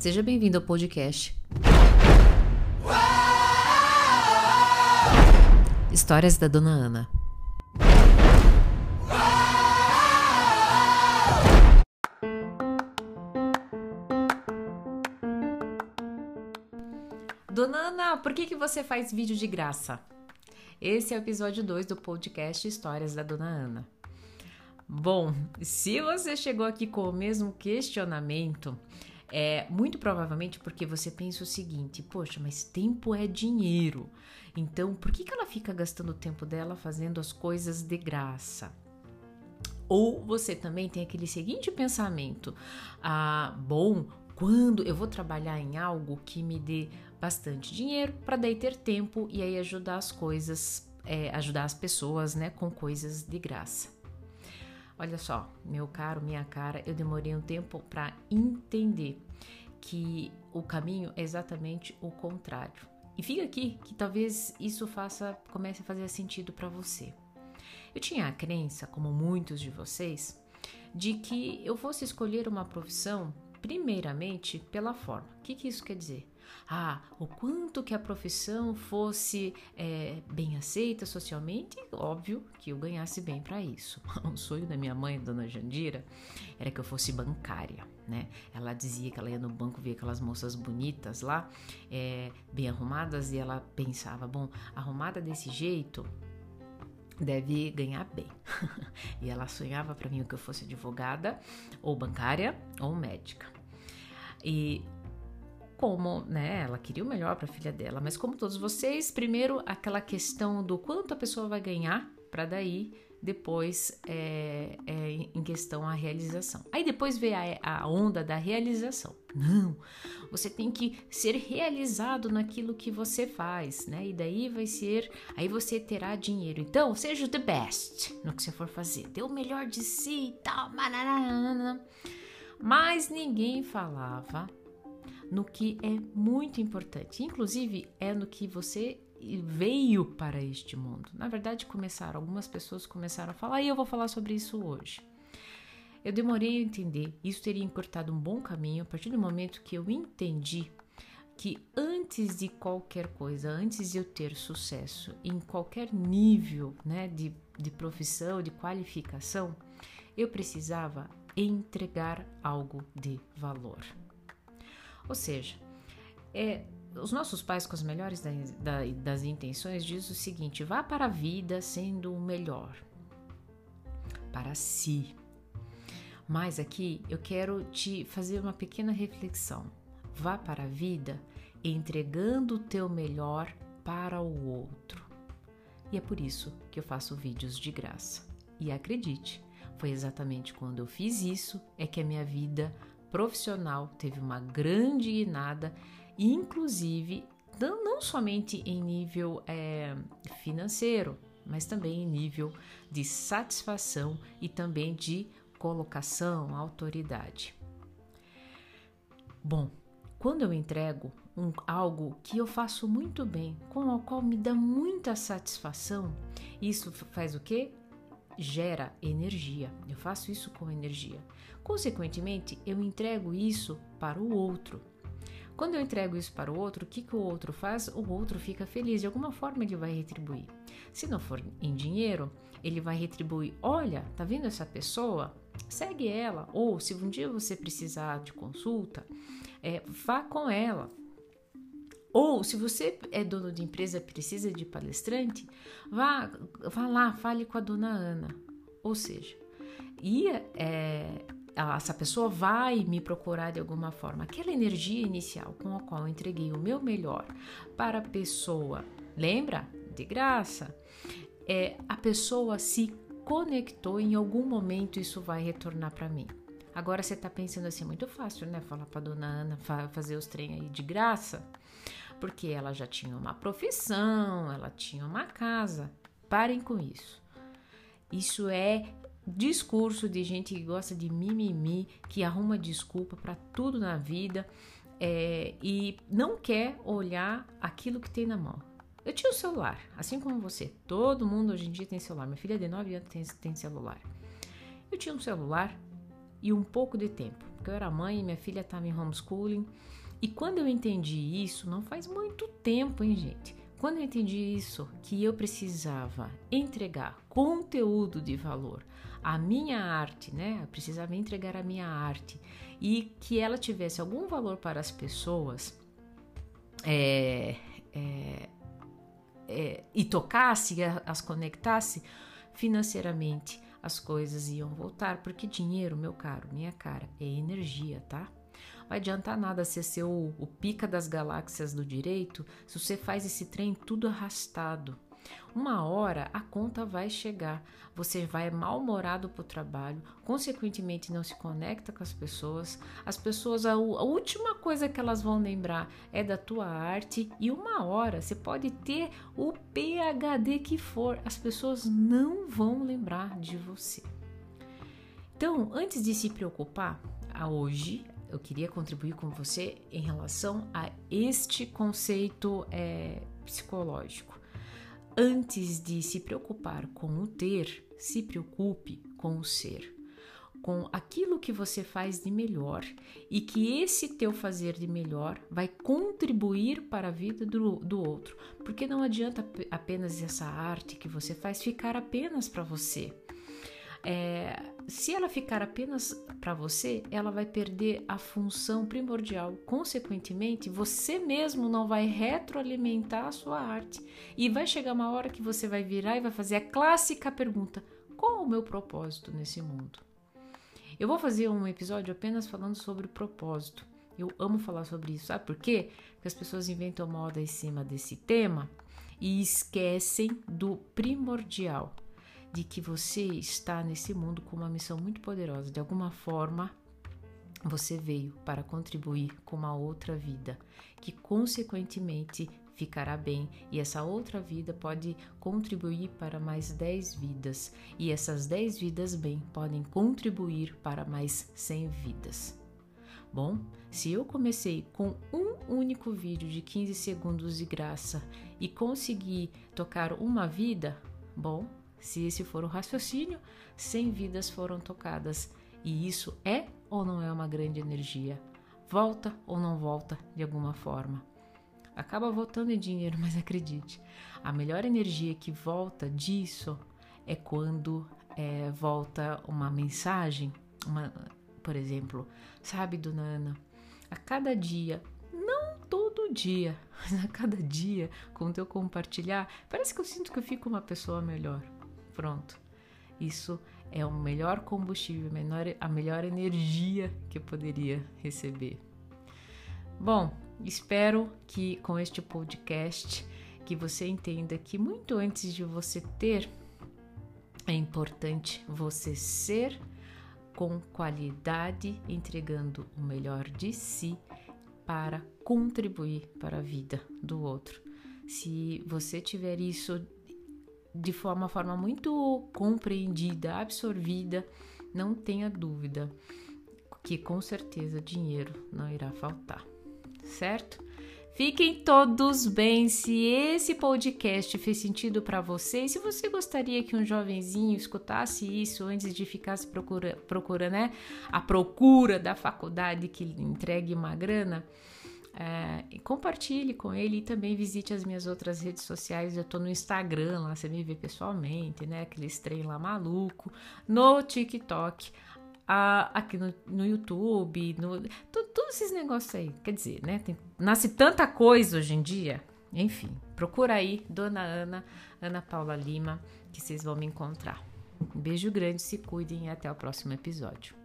seja bem-vindo ao podcast. Histórias da Dona Ana. Dona Ana, por que, que você faz vídeo de graça? Esse é o episódio 2 do podcast Histórias da Dona Ana. Bom, se você chegou aqui com o mesmo questionamento, é muito provavelmente porque você pensa o seguinte: poxa, mas tempo é dinheiro. Então, por que, que ela fica gastando o tempo dela fazendo as coisas de graça? Ou você também tem aquele seguinte pensamento: ah, bom, quando eu vou trabalhar em algo que me dê bastante dinheiro para daí ter tempo e aí ajudar as coisas, é, ajudar as pessoas, né, com coisas de graça. Olha só, meu caro, minha cara, eu demorei um tempo para entender que o caminho é exatamente o contrário. E fica aqui que talvez isso faça, comece a fazer sentido para você. Eu tinha a crença, como muitos de vocês, de que eu fosse escolher uma profissão primeiramente pela forma. O que, que isso quer dizer? Ah, o quanto que a profissão fosse é, bem aceita socialmente, óbvio que eu ganhasse bem para isso. O sonho da minha mãe, Dona Jandira, era que eu fosse bancária, né? Ela dizia que ela ia no banco ver aquelas moças bonitas lá, é, bem arrumadas, e ela pensava, bom, arrumada desse jeito, deve ganhar bem. e ela sonhava para mim que eu fosse advogada, ou bancária, ou médica. E como, né, ela queria o melhor para a filha dela, mas como todos vocês, primeiro aquela questão do quanto a pessoa vai ganhar para daí depois é, é, em questão a realização. Aí depois vê a, a, onda da realização. Não, você tem que ser realizado naquilo que você faz, né? E daí vai ser, aí você terá dinheiro. Então, seja the best no que você for fazer, dê o melhor de si e tal. Mas ninguém falava no que é muito importante, inclusive é no que você veio para este mundo. Na verdade, começaram, algumas pessoas começaram a falar e eu vou falar sobre isso hoje. Eu demorei a entender, isso teria encurtado um bom caminho a partir do momento que eu entendi que antes de qualquer coisa, antes de eu ter sucesso em qualquer nível né, de, de profissão, de qualificação, eu precisava entregar algo de valor. Ou seja, é, os nossos pais, com as melhores da, da, das intenções, diz o seguinte: vá para a vida sendo o melhor para si. Mas aqui eu quero te fazer uma pequena reflexão. Vá para a vida entregando o teu melhor para o outro. E é por isso que eu faço vídeos de graça. E acredite, foi exatamente quando eu fiz isso é que a minha vida profissional teve uma grande guinada inclusive não somente em nível é, financeiro, mas também em nível de satisfação e também de colocação, autoridade. Bom, quando eu entrego um, algo que eu faço muito bem, com o qual me dá muita satisfação, isso faz o quê? Gera energia. Eu faço isso com energia. Consequentemente, eu entrego isso para o outro. Quando eu entrego isso para o outro, o que, que o outro faz? O outro fica feliz, de alguma forma ele vai retribuir. Se não for em dinheiro, ele vai retribuir: olha, tá vendo essa pessoa? Segue ela. Ou se um dia você precisar de consulta, é, vá com ela. Ou se você é dono de empresa precisa de palestrante, vá, vá lá, fale com a dona Ana. Ou seja, e é, essa pessoa vai me procurar de alguma forma. Aquela energia inicial com a qual eu entreguei o meu melhor para a pessoa, lembra? De graça. É, a pessoa se conectou em algum momento isso vai retornar para mim. Agora você está pensando assim, muito fácil, né? Falar para dona Ana fazer os trem aí de graça, porque ela já tinha uma profissão, ela tinha uma casa. Parem com isso. Isso é discurso de gente que gosta de mimimi, que arruma desculpa para tudo na vida é, e não quer olhar aquilo que tem na mão. Eu tinha um celular, assim como você. Todo mundo hoje em dia tem celular. Minha filha de 9 anos tem, tem celular. Eu tinha um celular e um pouco de tempo. porque eu era mãe e minha filha estava em homeschooling. E quando eu entendi isso, não faz muito tempo, hein, gente? Quando eu entendi isso, que eu precisava entregar conteúdo de valor, a minha arte, né? Eu precisava entregar a minha arte e que ela tivesse algum valor para as pessoas é, é, é, e tocasse, as conectasse financeiramente, as coisas iam voltar, porque dinheiro, meu caro, minha cara, é energia, tá? Vai adiantar nada você ser o, o pica das galáxias do direito se você faz esse trem tudo arrastado. Uma hora a conta vai chegar, você vai mal-humorado para o trabalho, consequentemente não se conecta com as pessoas. As pessoas, a, última coisa que elas vão lembrar é da tua arte, e uma hora você pode ter o PhD que for, as pessoas não vão lembrar de você. Então, antes de se preocupar, hoje eu queria contribuir com você em relação a este conceito é, psicológico. Antes de se preocupar com o ter, se preocupe com o ser, com aquilo que você faz de melhor e que esse teu fazer de melhor vai contribuir para a vida do, do outro, porque não adianta apenas essa arte que você faz ficar apenas para você. É, se ela ficar apenas para você, ela vai perder a função primordial. Consequentemente, você mesmo não vai retroalimentar a sua arte. E vai chegar uma hora que você vai virar e vai fazer a clássica pergunta: qual o meu propósito nesse mundo? Eu vou fazer um episódio apenas falando sobre propósito. Eu amo falar sobre isso. Sabe por quê? Porque as pessoas inventam moda em cima desse tema e esquecem do primordial de que você está nesse mundo com uma missão muito poderosa. De alguma forma, você veio para contribuir com uma outra vida, que consequentemente ficará bem, e essa outra vida pode contribuir para mais 10 vidas, e essas 10 vidas bem podem contribuir para mais 100 vidas. Bom, se eu comecei com um único vídeo de 15 segundos de graça e consegui tocar uma vida, bom, se esse for o raciocínio, 100 vidas foram tocadas. E isso é ou não é uma grande energia? Volta ou não volta de alguma forma? Acaba voltando em dinheiro, mas acredite, a melhor energia que volta disso é quando é, volta uma mensagem, uma, por exemplo, sabe, dona Ana, a cada dia, não todo dia, mas a cada dia, quando eu compartilhar, parece que eu sinto que eu fico uma pessoa melhor. Pronto. Isso é o melhor combustível, a melhor energia que eu poderia receber. Bom, espero que com este podcast que você entenda que muito antes de você ter, é importante você ser com qualidade, entregando o melhor de si para contribuir para a vida do outro. Se você tiver isso de uma forma muito compreendida, absorvida, não tenha dúvida que com certeza dinheiro não irá faltar, certo? Fiquem todos bem. Se esse podcast fez sentido para você, se você gostaria que um jovenzinho escutasse isso antes de ficar se procura, procura, né? A procura da faculdade que entregue uma grana, é, compartilhe com ele e também visite as minhas outras redes sociais. Eu tô no Instagram, lá você me vê pessoalmente, né? Aquele trem lá maluco. No TikTok, a, aqui no, no YouTube, no, todos esses negócios aí. Quer dizer, né? Tem, nasce tanta coisa hoje em dia. Enfim, procura aí, Dona Ana, Ana Paula Lima, que vocês vão me encontrar. Um beijo grande, se cuidem e até o próximo episódio.